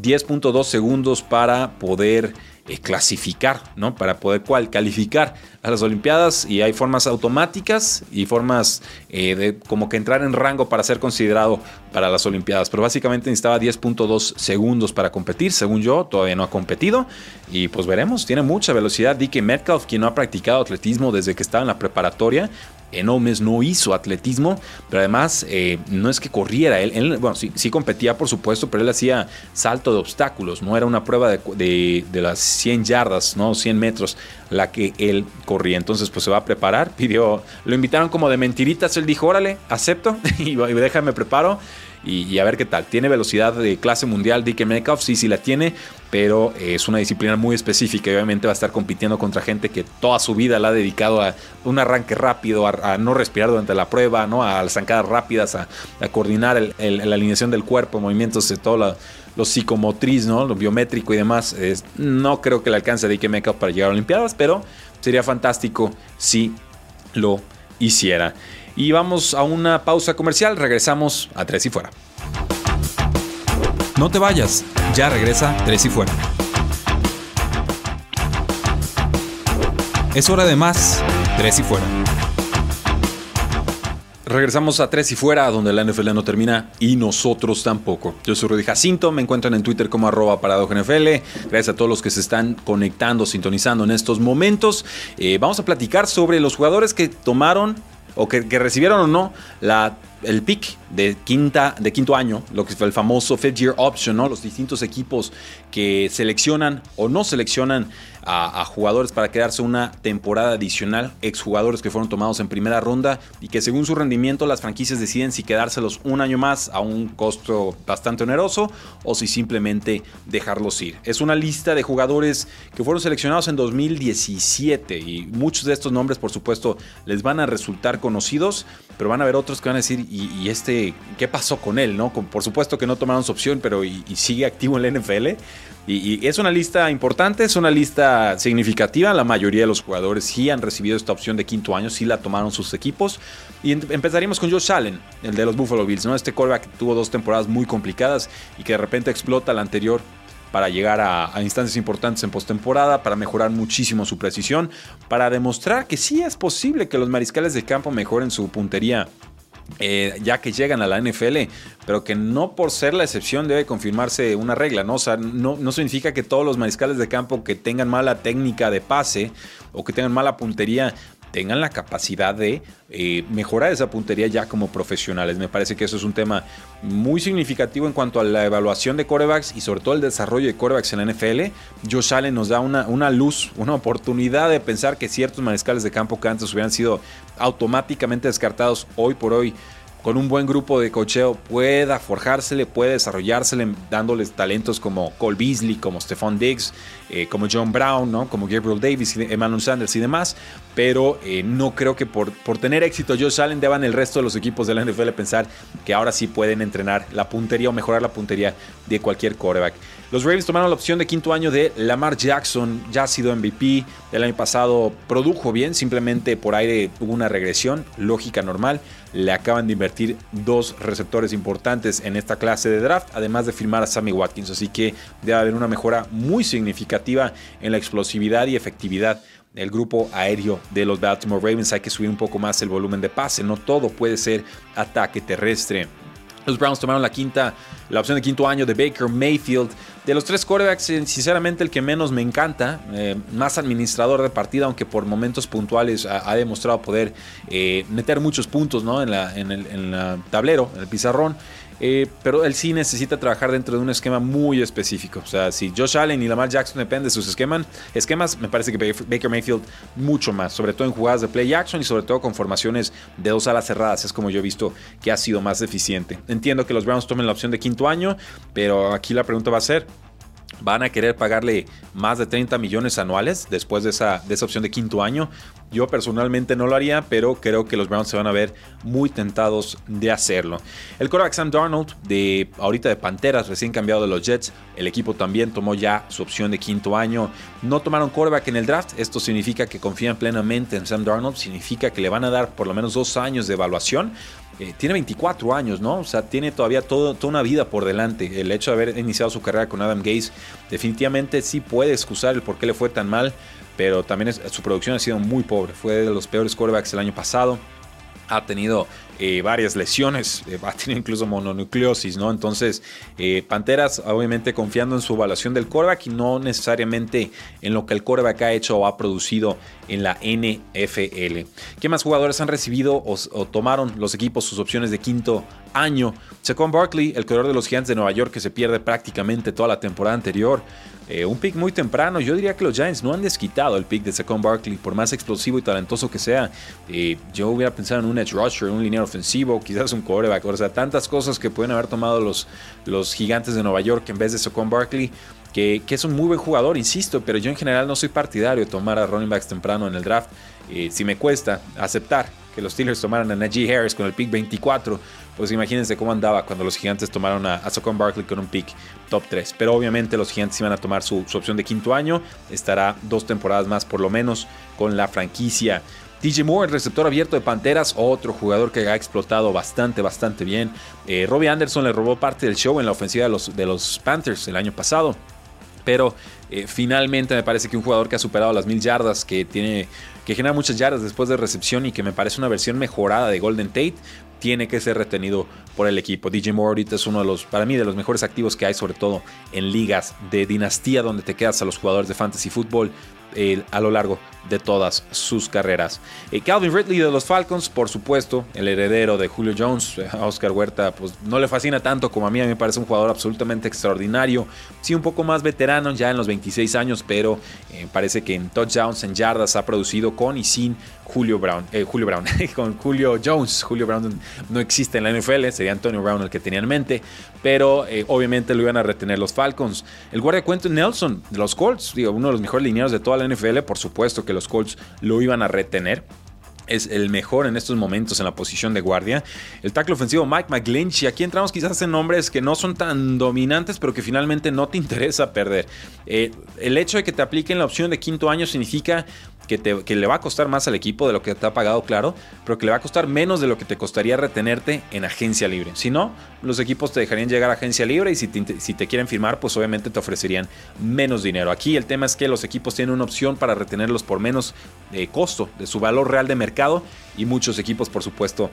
10.2 segundos para poder eh, clasificar, ¿no? Para poder cual, calificar a las Olimpiadas y hay formas automáticas y formas eh, de como que entrar en rango para ser considerado para las Olimpiadas. Pero básicamente necesitaba 10.2 segundos para competir, según yo, todavía no ha competido y pues veremos, tiene mucha velocidad. DK Metcalf, quien no ha practicado atletismo desde que estaba en la preparatoria, en Omes no hizo atletismo, pero además eh, no es que corriera, él, bueno, sí, competía por supuesto, pero él hacía salto de obstáculos, no era una prueba de, las 100 yardas, ¿no? 100 metros la que él corría. Entonces pues se va a preparar, pidió, lo invitaron como de mentiritas, él dijo, órale, acepto [laughs] y déjame preparo y, a ver qué tal. Tiene velocidad de clase mundial DK Metcalf, sí, sí la tiene, pero es una disciplina muy específica y obviamente va a estar compitiendo contra gente que toda su vida la ha dedicado a un arranque rápido, a, no respirar durante la prueba, ¿no? a zancadas rápidas, a, coordinar la alineación del cuerpo, movimientos de todo lo psicomotriz, ¿no? lo biométrico y demás. no creo que le alcance a DK Metcalf para llegar a Olimpiadas, pero sería fantástico si lo hiciera. Y vamos a una pausa comercial, regresamos a Tres y Fuera. No te vayas, ya regresa Tres y Fuera. Es hora de más Tres y Fuera. Regresamos a Tres y Fuera, donde la NFL no termina y nosotros tampoco. Yo soy Rudy Jacinto, me encuentran en Twitter como arroba NFL. Gracias a todos los que se están conectando, sintonizando en estos momentos. Eh, vamos a platicar sobre los jugadores que tomaron o que, recibieron o no la, el pick de, quinta, de quinto año, lo que fue el famoso fifth year option, los distintos equipos que seleccionan o no seleccionan a, jugadores para quedarse una temporada adicional, exjugadores que fueron tomados en primera ronda y que según su rendimiento las franquicias deciden si quedárselos un año más a un costo bastante oneroso o si simplemente dejarlos ir. Es una lista de jugadores que fueron seleccionados en 2017 y muchos de estos nombres por supuesto les van a resultar conocidos, pero van a haber otros que van a decir, ¿y, este qué pasó con él? ¿no? Por supuesto que no tomaron su opción, pero sigue activo en la NFL. Y, es una lista importante, es una lista significativa. La mayoría de los jugadores sí han recibido esta opción de quinto año, sí la tomaron sus equipos. Y empezaríamos con Josh Allen, el de los Buffalo Bills, ¿no? Este quarterback tuvo dos temporadas muy complicadas y que de repente explota la anterior para llegar a, instancias importantes en postemporada, para mejorar muchísimo su precisión, para demostrar que sí es posible que los mariscales de campo mejoren su puntería eh, ya que llegan a la NFL, pero que no por ser la excepción debe confirmarse una regla, ¿no? O sea, no, no significa que todos los mariscales de campo que tengan mala técnica de pase o que tengan mala puntería tengan la capacidad de eh, mejorar esa puntería ya como profesionales. Me parece que eso es un tema muy significativo en cuanto a la evaluación de corebacks y sobre todo el desarrollo de corebacks en la NFL. Josh Allen nos da una, una luz, una oportunidad de pensar que ciertos mariscales de campo que antes hubieran sido automáticamente descartados hoy por hoy con un buen grupo de cocheo pueda forjársele, puede desarrollársele dándoles talentos como Cole Beasley, como Stephon Diggs, eh, como John Brown, ¿no? como Gabriel Davis, Emmanuel Sanders y demás. Pero eh, no creo que por, por tener éxito Josh Allen deban el resto de los equipos de la NFL pensar que ahora sí pueden entrenar la puntería o mejorar la puntería de cualquier quarterback. Los Ravens tomaron la opción de quinto año de Lamar Jackson, ya ha sido MVP, el año pasado produjo bien, simplemente por aire hubo una regresión, lógica normal. Le acaban de invertir dos receptores importantes en esta clase de draft, además de firmar a Sammy Watkins, así que debe haber una mejora muy significativa en la explosividad y efectividad del grupo aéreo de los Baltimore Ravens. Hay que subir un poco más el volumen de pase, no todo puede ser ataque terrestre. Los Browns tomaron la quinta, la opción de quinto año de Baker Mayfield. De los tres quarterbacks, eh, sinceramente el que menos me encanta, eh, más administrador de partida, aunque por momentos puntuales ha, demostrado poder eh, meter muchos puntos ¿no? en, el, en el tablero, en el pizarrón. Eh, pero él sí necesita trabajar dentro de un esquema muy específico. O sea, si Josh Allen y Lamar Jackson dependen de sus esquemas, esquemas, me parece que Baker Mayfield mucho más, sobre todo en jugadas de play action y sobre todo con formaciones de dos alas cerradas, es como yo he visto que ha sido más eficiente. Entiendo que los Browns tomen la opción de quinto año, pero aquí la pregunta va a ser, van a querer pagarle más de 30 millones anuales después de esa, de esa opción de quinto año. Yo personalmente no lo haría, pero creo que los Browns se van a ver muy tentados de hacerlo. El quarterback Sam Darnold, de ahorita de Panteras, recién cambiado de los Jets, el equipo también tomó ya su opción de quinto año. No tomaron quarterback en el draft, esto significa que confían plenamente en Sam Darnold, significa que le van a dar por lo menos dos años de evaluación. Eh, tiene 24 años, ¿no? O sea, tiene todavía toda una vida por delante. El hecho de haber iniciado su carrera con Adam Gaze definitivamente sí puede excusar el por qué le fue tan mal pero también su producción ha sido muy pobre. Fue de los peores quarterbacks el año pasado. Ha tenido eh, varias lesiones, eh, ha tenido incluso mononucleosis, ¿no? Entonces, eh, Panteras, obviamente confiando en su evaluación del quarterback y no necesariamente en lo que el quarterback ha hecho o ha producido en la NFL. ¿Qué más jugadores han recibido o, tomaron los equipos sus opciones de quinto año? Saquon Barkley, el corredor de los Giants de Nueva York, que se pierde prácticamente toda la temporada anterior. Eh, un pick muy temprano. Yo diría que los Giants no han desquitado el pick de Saquon Barkley, por más explosivo y talentoso que sea. Yo hubiera pensado en un edge rusher, un lineal ofensivo, quizás un quarterback. O sea, tantas cosas que pueden haber tomado los, los gigantes de Nueva York en vez de Saquon Barkley. Que, que, es un muy buen jugador, insisto, pero yo en general no soy partidario de tomar a running backs temprano en el draft. Eh, si me cuesta aceptar que los Steelers tomaran a Najee Harris con el pick 24, pues imagínense cómo andaba cuando los gigantes tomaron a, a Barkley con un pick top 3. Pero obviamente los gigantes iban a tomar su, opción de quinto año. Estará dos temporadas más por lo menos con la franquicia. DJ Moore, el receptor abierto de Panteras, otro jugador que ha explotado bastante, bastante bien. Eh, Robbie Anderson le robó parte del show en la ofensiva de los, de los Panthers el año pasado. Pero eh, finalmente me parece que un jugador que ha superado las mil yardas, que tiene que genera muchas yardas después de recepción y que me parece una versión mejorada de Golden Tate, tiene que ser retenido por el equipo. DJ Moore ahorita es uno de los, para mí, de los mejores activos que hay, sobre todo en ligas de dinastía donde te quedas a los jugadores de fantasy fútbol eh, a lo largo de todas sus carreras. Eh, Calvin Ridley de los Falcons, por supuesto, el heredero de Julio Jones, Oscar Huerta, pues no le fascina tanto como a mí, a mí me parece un jugador absolutamente extraordinario, sí un poco más veterano ya en los 26 años, pero parece que en touchdowns, en yardas ha producido con y sin Julio Brown, Julio Brown, [laughs] con Julio Jones. Julio Brown no existe en la NFL, sería Antonio Brown el que tenía en mente, pero obviamente lo iban a retener los Falcons. El guardia Nelson de los Colts, digo, uno de los mejores lineados de toda la NFL, por supuesto que los Colts lo iban a retener es el mejor en estos momentos en la posición de guardia. El tackle ofensivo Mike McGlinchey. Aquí entramos quizás en nombres que no son tan dominantes, pero que finalmente no te [laughs] interesa perder. Eh, el hecho de que te apliquen la opción de quinto año significa que, le va a costar más al equipo de lo que te ha pagado, claro, pero que le va a costar menos de lo que te costaría retenerte en agencia libre. Si no, los equipos te dejarían llegar a agencia libre y si te, quieren firmar, pues obviamente te ofrecerían menos dinero. Aquí el tema es que los equipos tienen una opción para retenerlos por menos de costo de su valor real de mercado y muchos equipos, por supuesto,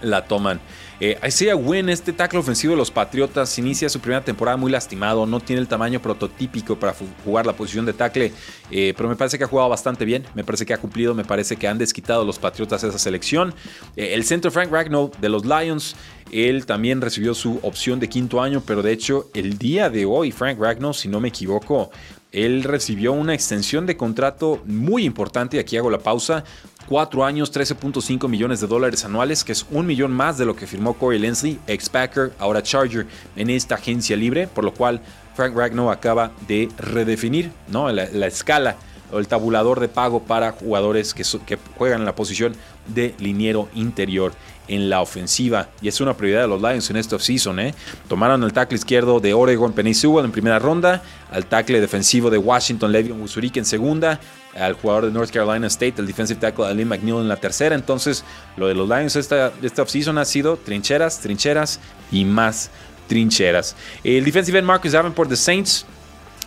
la toman. Eh, Isaiah Wynn, este tackle ofensivo de los Patriotas, inicia su primera temporada muy lastimado, no tiene el tamaño prototípico para jugar la posición de tackle, eh, pero me parece que ha jugado bastante bien, me parece que ha cumplido, me parece que han desquitado los Patriotas esa selección. Eh, el centro Frank Ragnow de los Lions, él también recibió su opción de quinto año, pero de hecho el día de hoy Frank Ragnow, si no me equivoco, él recibió una extensión de contrato muy importante, aquí hago la pausa, 4 años, 13.5 millones de dólares anuales, que es un millón más de lo que firmó Corey Lensley, ex-Packer, ahora Charger, en esta agencia libre, por lo cual Frank Ragnow acaba de redefinir ¿no? la, escala o el tabulador de pago para jugadores que juegan en la posición de liniero interior en la ofensiva. Y es una prioridad de los Lions en este offseason. ¿eh? Tomaron el tackle izquierdo de Oregon Penny en primera ronda, al tackle defensivo de Washington Levion Musuriki en segunda, al jugador de North Carolina State, el defensive tackle Alim McNeil en la tercera. Entonces, lo de los Lions esta, esta offseason ha sido trincheras, trincheras y más trincheras. El defensive end Marcus Davenport de Saints.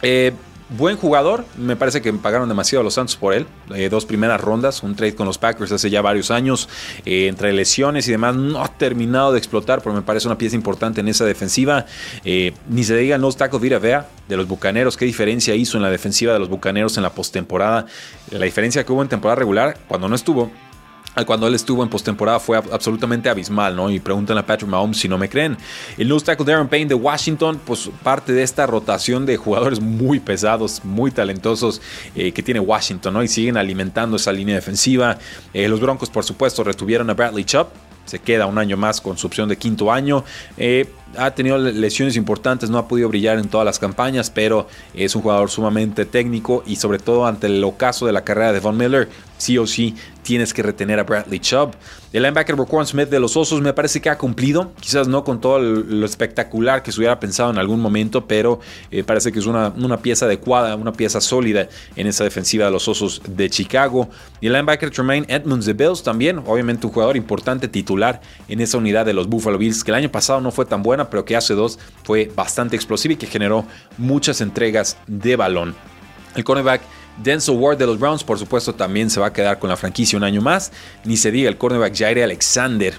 Eh, buen jugador, me parece que pagaron demasiado a los Santos por él. Eh, dos primeras rondas, un trade con los Packers hace ya varios años, eh, entre lesiones y demás, no ha terminado de explotar, pero me parece una pieza importante en esa defensiva. Eh, ni se diga el no tackle Vea de los Bucaneros, qué diferencia hizo en la defensiva de los Bucaneros en la postemporada. La diferencia que hubo en temporada regular, cuando no estuvo, cuando él estuvo en postemporada fue absolutamente abismal, ¿no? Y preguntan a Patrick Mahomes si no me creen. El nose tackle Darren Payne de Washington, pues parte de esta rotación de jugadores muy pesados, muy talentosos eh, que tiene Washington, ¿no? Y siguen alimentando esa línea defensiva. Eh, los Broncos, por supuesto, retuvieron a Bradley Chubb. Se queda un año más con su opción de quinto año. Eh, ha tenido lesiones importantes, no ha podido brillar en todas las campañas, pero es un jugador sumamente técnico y sobre todo ante el ocaso de la carrera de Von Miller, sí o sí tienes que retener a Bradley Chubb. El linebacker Roquan Smith de los Osos me parece que ha cumplido, quizás no con todo lo espectacular que se hubiera pensado en algún momento, pero eh, parece que es una, pieza adecuada, una pieza sólida en esa defensiva de los Osos de Chicago. Y el linebacker Tremaine Edmonds de Bills también, obviamente un jugador importante titular en esa unidad de los Buffalo Bills, que el año pasado no fue tan buena pero que hace dos fue bastante explosiva y que generó muchas entregas de balón. El cornerback Denzel Ward de los Browns, por supuesto, también se va a quedar con la franquicia un año más. Ni se diga el cornerback Jair Alexander,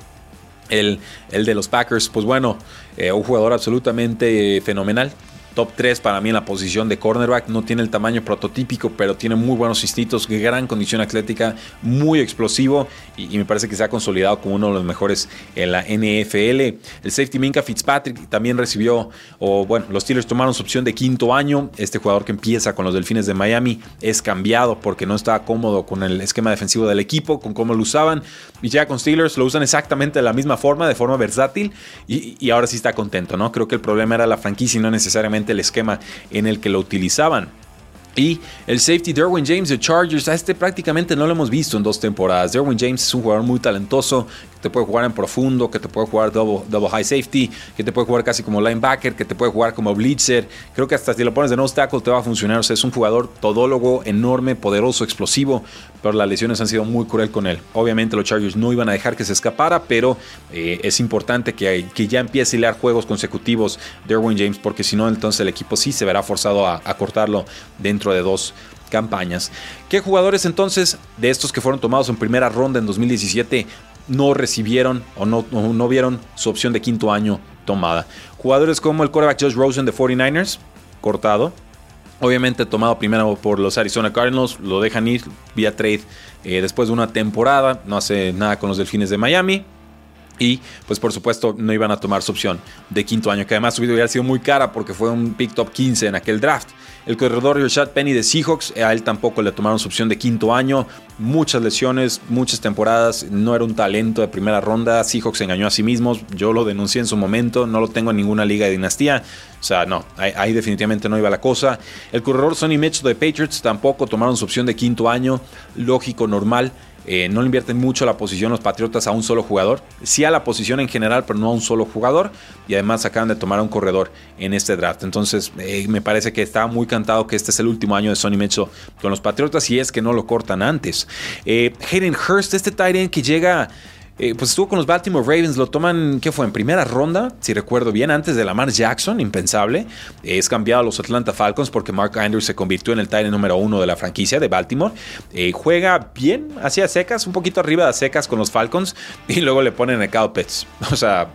el, el, de los Packers, pues bueno, eh, un jugador absolutamente fenomenal top 3 para mí en la posición de cornerback. No tiene el tamaño prototípico, pero tiene muy buenos instintos, gran condición atlética, muy explosivo y, me parece que se ha consolidado como uno de los mejores en la NFL. El safety Minka Fitzpatrick también recibió, o bueno, los Steelers tomaron su opción de quinto año. Este jugador que empieza con los Delfines de Miami es cambiado porque no estaba cómodo con el esquema defensivo del equipo, con cómo lo usaban. Y ya con Steelers lo usan exactamente de la misma forma, de forma versátil y, y ahora sí está contento, ¿no? Creo que el problema era la franquicia y no necesariamente el esquema en el que lo utilizaban. Y el safety Derwin James de Chargers, a este prácticamente no lo hemos visto en dos temporadas. Derwin James es un jugador muy talentoso, que te puede jugar en profundo, que te puede jugar double, double high safety, que te puede jugar casi como linebacker, que te puede jugar como blitzer. Creo que hasta si lo pones de nose tackle te va a funcionar. O sea, es un jugador todólogo, enorme, poderoso, explosivo, pero las lesiones han sido muy cruel con él. Obviamente los Chargers no iban a dejar que se escapara, pero eh, es importante que, que, ya empiece a hilar juegos consecutivos Derwin James, porque si no, entonces el equipo sí se verá forzado a cortarlo dentro de dos campañas. ¿Qué jugadores entonces de estos que fueron tomados en primera ronda en 2017 no recibieron o no, no vieron su opción de quinto año tomada? Jugadores como el quarterback Josh Rosen de 49ers, cortado. Obviamente tomado primero por los Arizona Cardinals, lo dejan ir vía trade eh, después de una temporada, no hace nada con los Delfines de Miami. Y pues por supuesto no iban a tomar su opción de quinto año, que además su vida hubiera sido muy cara porque fue un pick top 15 en aquel draft. El corredor Rashad Penny de Seahawks, a él tampoco le tomaron su opción de quinto año. Muchas lesiones, muchas temporadas, no era un talento de primera ronda. Seahawks se engañó a sí mismos, yo lo denuncié en su momento, no lo tengo en ninguna liga de dinastía. O sea, no, ahí, definitivamente no iba la cosa. El corredor Sonny Mitchell de Patriots tampoco tomaron su opción de quinto año, lógico, normal. Eh, no le invierten mucho la posición los Patriotas a un solo jugador. Sí a la posición en general, pero no a un solo jugador. Y además acaban de tomar a un corredor en este draft. Entonces eh, me parece que está muy cantado que este es el último año de Sonny Mitchell con los Patriotas y es que no lo cortan antes. Eh, Hayden Hurst, este tight que llega eh, pues estuvo con los Baltimore Ravens, lo toman, ¿qué fue? En primera ronda, si recuerdo bien, antes de Lamar Jackson, impensable. es cambiado a los Atlanta Falcons porque Mark Andrews se convirtió en el tight número uno de la franquicia de Baltimore. Eh, juega bien, hacia secas, un poquito arriba de secas con los Falcons y luego le ponen a Pitts. [laughs] O sea,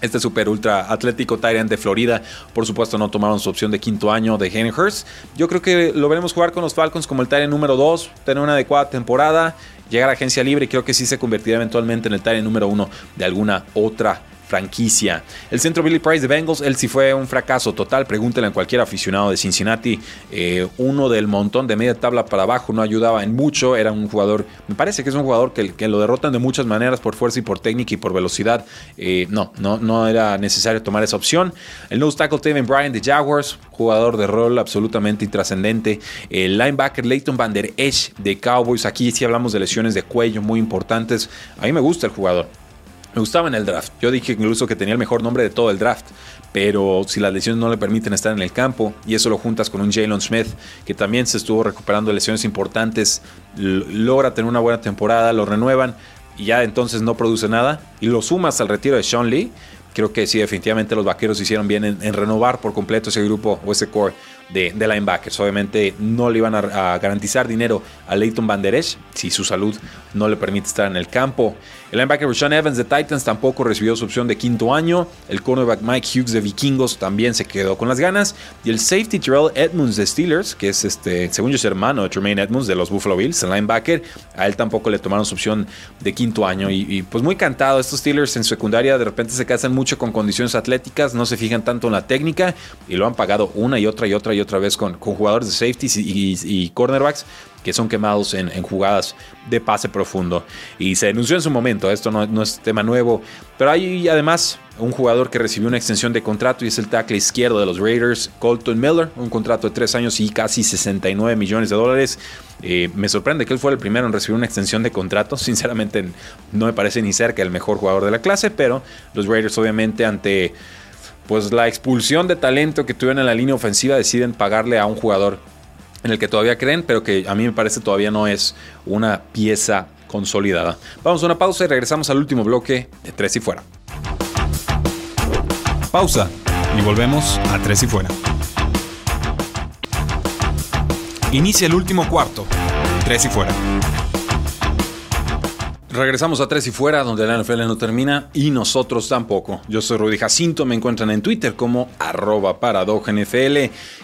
este super ultra atlético Tyrant de Florida, por supuesto, no tomaron su opción de quinto año de Hayden Hurst. Yo creo que lo veremos jugar con los Falcons como el Tyrant número 2, tener una adecuada temporada llegar a agencia libre y creo que sí se convertirá eventualmente en el Tyrant número uno de alguna otra franquicia. El centro Billy Price de Bengals, él sí fue un fracaso total. Pregúntenle a cualquier aficionado de Cincinnati. Eh, uno del montón de media tabla para abajo no ayudaba en mucho. Era un jugador, me parece que es un jugador que, que lo derrotan de muchas maneras por fuerza y por técnica y por velocidad. Eh, no, no, no era necesario tomar esa opción. El nose tackle Taven Bryan de Jaguars, jugador de rol absolutamente intrascendente. El linebacker Leighton Van Der Esch de Cowboys. Aquí sí hablamos de lesiones de cuello muy importantes. A mí me gusta el jugador. Me gustaba en el draft. Yo dije incluso que tenía el mejor nombre de todo el draft. Pero si las lesiones no le permiten estar en el campo y eso lo juntas con un Jalen Smith que también se estuvo recuperando lesiones importantes, logra tener una buena temporada, lo renuevan y ya entonces no produce nada y lo sumas al retiro de Sean Lee, creo que sí, definitivamente los vaqueros hicieron bien en, renovar por completo ese grupo o ese core de, linebackers. Obviamente no le iban a, garantizar dinero a Leighton Van Der Esch si su salud no le permite estar en el campo. El linebacker Sean Evans de Titans tampoco recibió su opción de quinto año. El cornerback Mike Hughes de Vikingos también se quedó con las ganas. Y el safety Terrell Edmonds de Steelers, que es este, según yo, es hermano de Tremaine Edmonds de los Buffalo Bills, el linebacker, a él tampoco le tomaron su opción de quinto año. Y, pues muy cantado, estos Steelers en secundaria de repente se casan mucho con condiciones atléticas, no se fijan tanto en la técnica y lo han pagado una y otra y otra y otra vez con, con jugadores de safeties y cornerbacks que son quemados en, jugadas de pase profundo. Y se denunció en su momento, esto no, es tema nuevo, pero hay además un jugador que recibió una extensión de contrato y es el tackle izquierdo de los Raiders, Colton Miller, un contrato de tres años y casi 69 millones de dólares. Eh, me sorprende que él fuera el primero en recibir una extensión de contrato. [laughs] Sinceramente, no me parece ni cerca el mejor jugador de la clase, pero los Raiders, obviamente, ante pues la expulsión de talento que tuvieron en la línea ofensiva, deciden pagarle a un jugador en el que todavía creen, pero que a mí me parece todavía no es una pieza consolidada. Vamos a una pausa y regresamos al último bloque de Tres y Fuera. Pausa y volvemos a Tres y Fuera. Inicia el último cuarto. Tres y Fuera. Regresamos a Tres y Fuera, donde la NFL no termina y nosotros tampoco. Yo soy Rudy Jacinto, me encuentran en Twitter como arroba NFL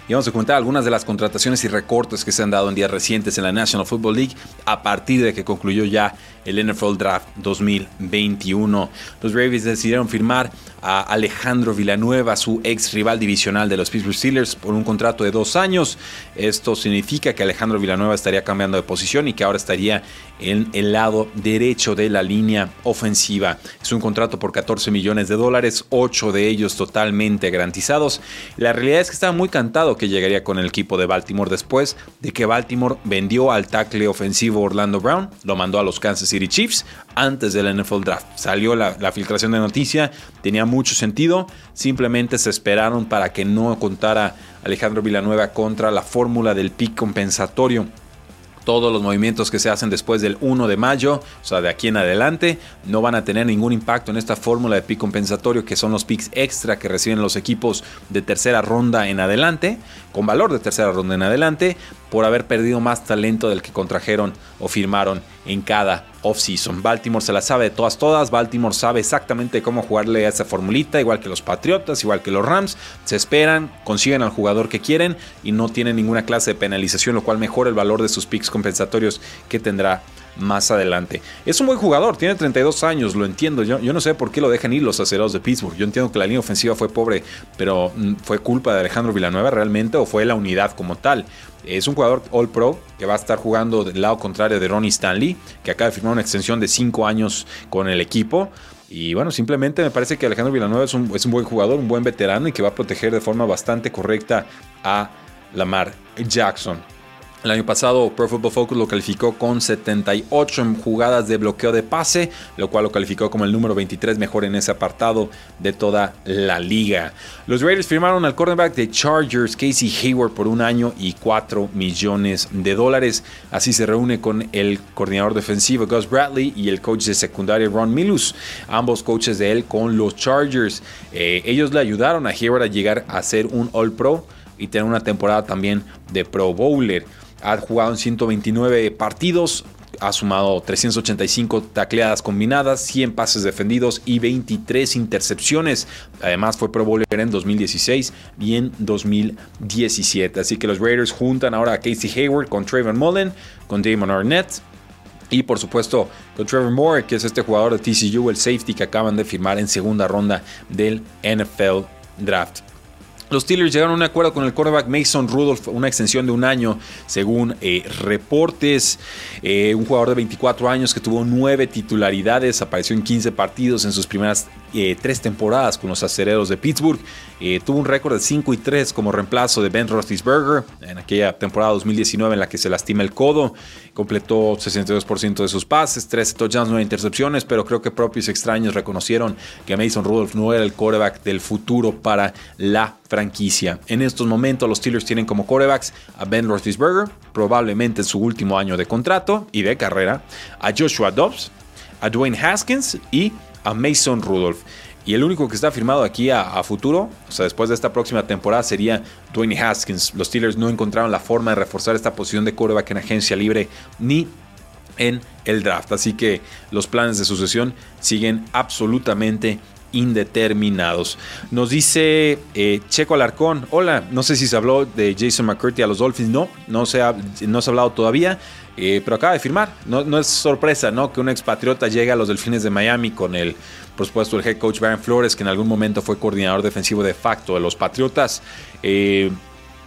y vamos a comentar algunas de las contrataciones y recortes que se han dado en días recientes en la National Football League a partir de que concluyó ya el NFL Draft 2021. Los Ravens decidieron firmar a Alejandro Villanueva, su ex rival divisional de los Pittsburgh Steelers, por un contrato de dos años. Esto significa que Alejandro Villanueva estaría cambiando de posición y que ahora estaría en el lado derecho de la línea ofensiva. Es un contrato por 14 millones de dólares, 8 de ellos totalmente garantizados. La realidad es que estaba muy cantado que llegaría con el equipo de Baltimore después de que Baltimore vendió al tackle ofensivo Orlando Brown, lo mandó a los Kansas City Chiefs antes del NFL Draft. Salió la, la filtración de noticia, tenía mucho sentido, simplemente se esperaron para que no contara Alejandro Villanueva contra la fórmula del pick compensatorio todos los movimientos que se hacen después del 1 de mayo, o sea, de aquí en adelante, no van a tener ningún impacto en esta fórmula de pick compensatorio, que son los picks extra que reciben los equipos de tercera ronda en adelante, con valor de tercera ronda en adelante, por haber perdido más talento del que contrajeron o firmaron en cada offseason. Baltimore se la sabe de todas, todas. Baltimore sabe exactamente cómo jugarle a esa formulita, igual que los Patriotas, igual que los Rams. Se esperan, consiguen al jugador que quieren y no tienen ninguna clase de penalización, lo cual mejora el valor de sus picks compensatorios que tendrá más adelante. Es un buen jugador, tiene 32 años, lo entiendo. Yo, yo no sé por qué lo dejan ir los acerados de Pittsburgh. Yo entiendo que la línea ofensiva fue pobre, pero mm, ¿fue culpa de Alejandro Villanueva realmente o fue la unidad como tal? Es un jugador All Pro que va a estar jugando del lado contrario de Ronnie Stanley, que acaba de firmar una extensión de 5 años con el equipo. Y bueno, simplemente me parece que Alejandro Villanueva es un, es un buen jugador, un buen veterano y que va a proteger de forma bastante correcta a Lamar Jackson. El año pasado Pro Football Focus lo calificó con 78 en jugadas de bloqueo de pase, lo cual lo calificó como el número 23 mejor en ese apartado de toda la liga. Los Raiders firmaron al cornerback de Chargers, Casey Hayward, por un año y 4 millones de dólares. Así se reúne con el coordinador defensivo Gus Bradley y el coach de secundaria Ron Milus, ambos coaches de él con los Chargers. Eh, ellos le ayudaron a Hayward a llegar a ser un All Pro y tener una temporada también de Pro Bowler. Ha jugado en 129 partidos, ha sumado 385 tacleadas combinadas, 100 pases defendidos y 23 intercepciones. Además fue Pro Bowler en 2016 y en 2017. Así que los Raiders juntan ahora a Casey Hayward con Trayvon Mullen, con Damon Arnett. Y por supuesto con Trevor Moore, que es este jugador de TCU, el safety que acaban de firmar en segunda ronda del NFL Draft. Los Steelers llegaron a un acuerdo con el quarterback Mason Rudolph, una extensión de un año, según eh, reportes. Eh, un jugador de 24 años que tuvo nueve titularidades, apareció en 15 partidos en sus primeras eh, tres temporadas con los acereros de Pittsburgh. Eh, tuvo un récord de 5 y 3 como reemplazo de Ben Roethlisberger en aquella temporada 2019 en la que se lastima el codo. Completó 62% de sus pases, 13 touchdowns, 9 intercepciones, pero creo que propios extraños reconocieron que Mason Rudolph no era el quarterback del futuro para la franquicia. En estos momentos los Steelers tienen como quarterbacks a Ben Roethlisberger, probablemente en su último año de contrato y de carrera, a Joshua Dobbs, a Dwayne Haskins y a Mason Rudolph. Y el único que está firmado aquí a, futuro, o sea, después de esta próxima temporada, sería Dwayne Haskins. Los Steelers no encontraron la forma de reforzar esta posición de quarterback en agencia libre ni en el draft. Así que los planes de sucesión siguen absolutamente indeterminados. Nos dice eh, Checo Alarcón, hola, no sé si se habló de Jason McCurdy a los Dolphins, no, no se ha, no se ha hablado todavía. Eh, pero acaba de firmar. No, no, es sorpresa, ¿no? Que un expatriota llegue a los Delfines de Miami con el, por supuesto, el head coach Brian Flores, que en algún momento fue coordinador defensivo de facto de los Patriotas. Eh,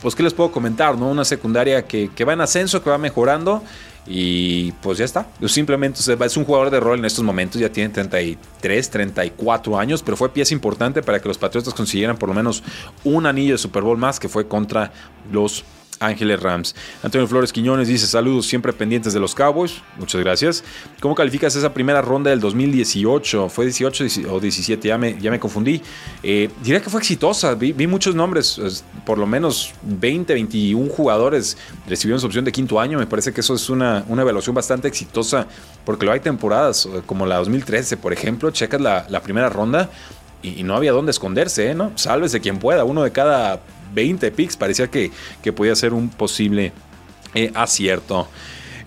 pues, ¿qué les puedo comentar? ¿no? Una secundaria que, va en ascenso, que va mejorando. Y pues ya está. Simplemente es un jugador de rol en estos momentos. Ya tiene 33, 34 años. Pero fue pieza importante para que los Patriotas consiguieran por lo menos un anillo de Super Bowl más que fue contra los Ángeles Rams. Antonio Flores Quiñones dice saludos siempre pendientes de los Cowboys. Muchas gracias. ¿Cómo calificas esa primera ronda del 2018? ¿Fue 18 o 17? Ya me, ya me confundí. Eh, diría que fue exitosa. Vi, muchos nombres, por lo menos 20, 21 jugadores recibieron su opción de quinto año. Me parece que eso es una, una evaluación bastante exitosa porque lo hay temporadas eh, como la 2013, por ejemplo. Checas la, la primera ronda y, no había dónde esconderse, ¿eh? ¿no? Sálvese quien pueda. Uno de cada 20 picks. Parecía que, que podía ser un posible eh, acierto.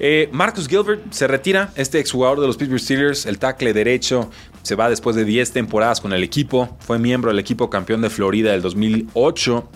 Eh, Marcus Gilbert se retira, este exjugador de los Pittsburgh Steelers, el tackle derecho, se va después de 10 temporadas con el equipo, fue miembro del equipo campeón de Florida del 2008.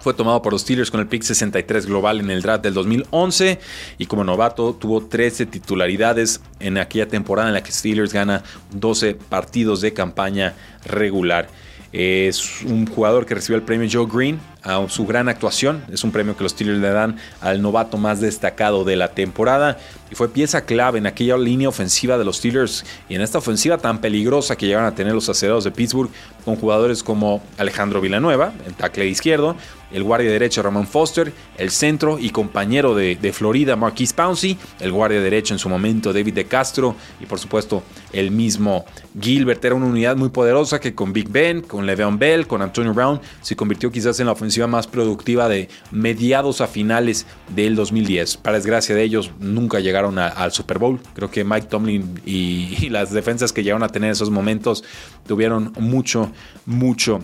Fue tomado por los Steelers con el pick 63 global en el draft del 2011 y como novato tuvo 13 titularidades en aquella temporada en la que Steelers gana 12 partidos de campaña regular. Es un jugador que recibió el premio Joe Green a su gran actuación. Es un premio que los Steelers le dan al novato más destacado de la temporada y fue pieza clave en aquella línea ofensiva de los Steelers y en esta ofensiva tan peligrosa que llegaron a tener los acerados de Pittsburgh con jugadores como Alejandro Villanueva, el tackle izquierdo, el guardia derecho Ramón Foster, el centro y compañero de, Florida Marquise Pouncey, el guardia derecho en su momento David de Castro y por supuesto el mismo Gilbert. Era una unidad muy poderosa que con Big Ben, con Le'Veon Bell, con Antonio Brown se convirtió quizás en la ofensiva más productiva de mediados a finales del 2010. Para desgracia de ellos nunca llegaron al Super Bowl. Creo que Mike Tomlin y, [laughs] y las defensas que llegaron a tener en esos momentos tuvieron mucho, mucho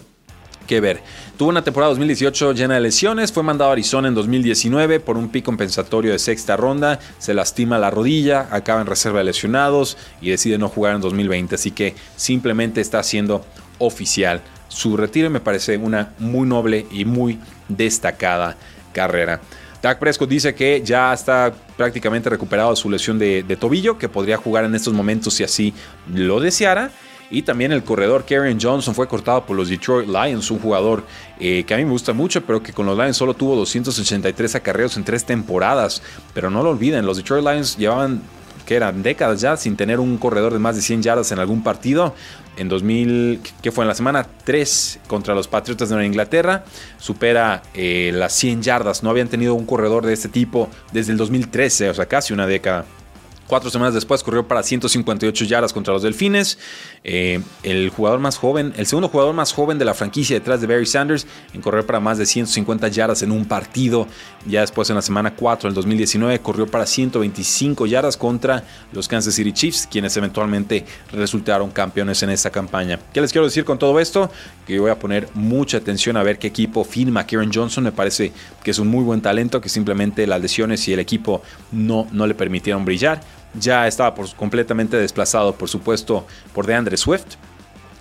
que ver. Tuvo una temporada 2018 llena de lesiones, fue mandado a Arizona en 2019 por un pick compensatorio de sexta ronda, se lastima la rodilla, acaba en reserva de lesionados y decide no jugar en 2020, así que simplemente está haciendo oficial su retiro me parece una muy noble y muy destacada carrera. Dak Prescott dice que ya está prácticamente recuperado de su lesión de tobillo, que podría jugar en estos momentos si así lo deseara y también el corredor Karen Johnson fue cortado por los Detroit Lions, un jugador eh, que a mí me gusta mucho, pero que con los Lions solo tuvo 283 acarreos en tres temporadas. Pero no lo olviden, los Detroit Lions llevaban que eran décadas ya sin tener un corredor de más de 100 yardas en algún partido. En 2000, que fue en la semana 3 contra los Patriotas de Nueva Inglaterra, supera eh, las 100 yardas. No habían tenido un corredor de este tipo desde el 2013, o sea, casi una década. Cuatro semanas después corrió para 158 yardas contra los Delfines. Eh, el jugador más joven, el segundo jugador más joven de la franquicia detrás de Barry Sanders en correr para más de 150 yardas en un partido. Ya después en la semana 4 del 2019 corrió para 125 yardas contra los Kansas City Chiefs, quienes eventualmente resultaron campeones en esta campaña. ¿Qué les quiero decir con todo esto? Que voy a poner mucha atención a ver qué equipo firma Kieran Johnson. Me parece que es un muy buen talento, que simplemente las lesiones y el equipo no, no le permitieron brillar ya estaba completamente desplazado, por supuesto, por DeAndre Swift.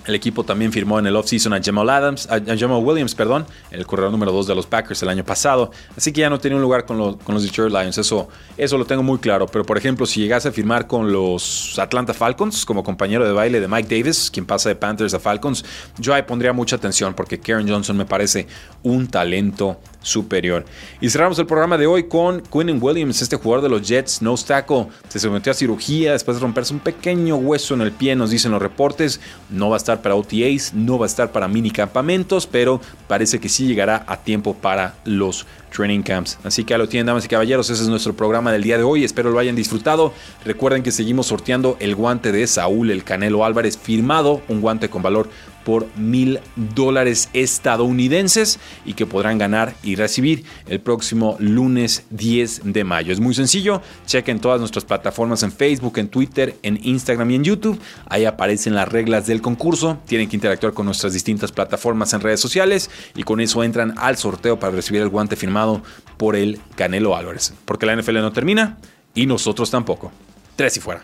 El equipo también firmó en el offseason a Jamal Adams, a Jamal Williams, perdón, el corredor número 2 de los Packers el año pasado. Así que ya no tenía un lugar con con los Detroit Lions. Eso, eso lo tengo muy claro. Pero por ejemplo, si llegase a firmar con los Atlanta Falcons como compañero de baile de Mike Davis, quien pasa de Panthers a Falcons, yo ahí pondría mucha atención porque Karen Johnson me parece un talento superior. Y cerramos el programa de hoy con Quinnen Williams, este jugador de los Jets, no tackle, se sometió a cirugía después de romperse un pequeño hueso en el pie, nos dicen los reportes, no va a estar para OTAs, no va a estar para mini campamentos, pero parece que sí llegará a tiempo para los training camps. Así que a lo tienen, damas y caballeros, ese es nuestro programa del día de hoy. Espero lo hayan disfrutado. Recuerden que seguimos sorteando el guante de Saúl El Canelo Álvarez, firmado, un guante con valor por mil dólares estadounidenses y que podrán ganar y recibir el próximo lunes 10 de mayo. Es muy sencillo, chequen todas nuestras plataformas en Facebook, en Twitter, en Instagram y en YouTube. Ahí aparecen las reglas del concurso. Tienen que interactuar con nuestras distintas plataformas en redes sociales y con eso entran al sorteo para recibir el guante firmado por el Canelo Álvarez. Porque la NFL no termina y nosotros tampoco. Tres y fuera.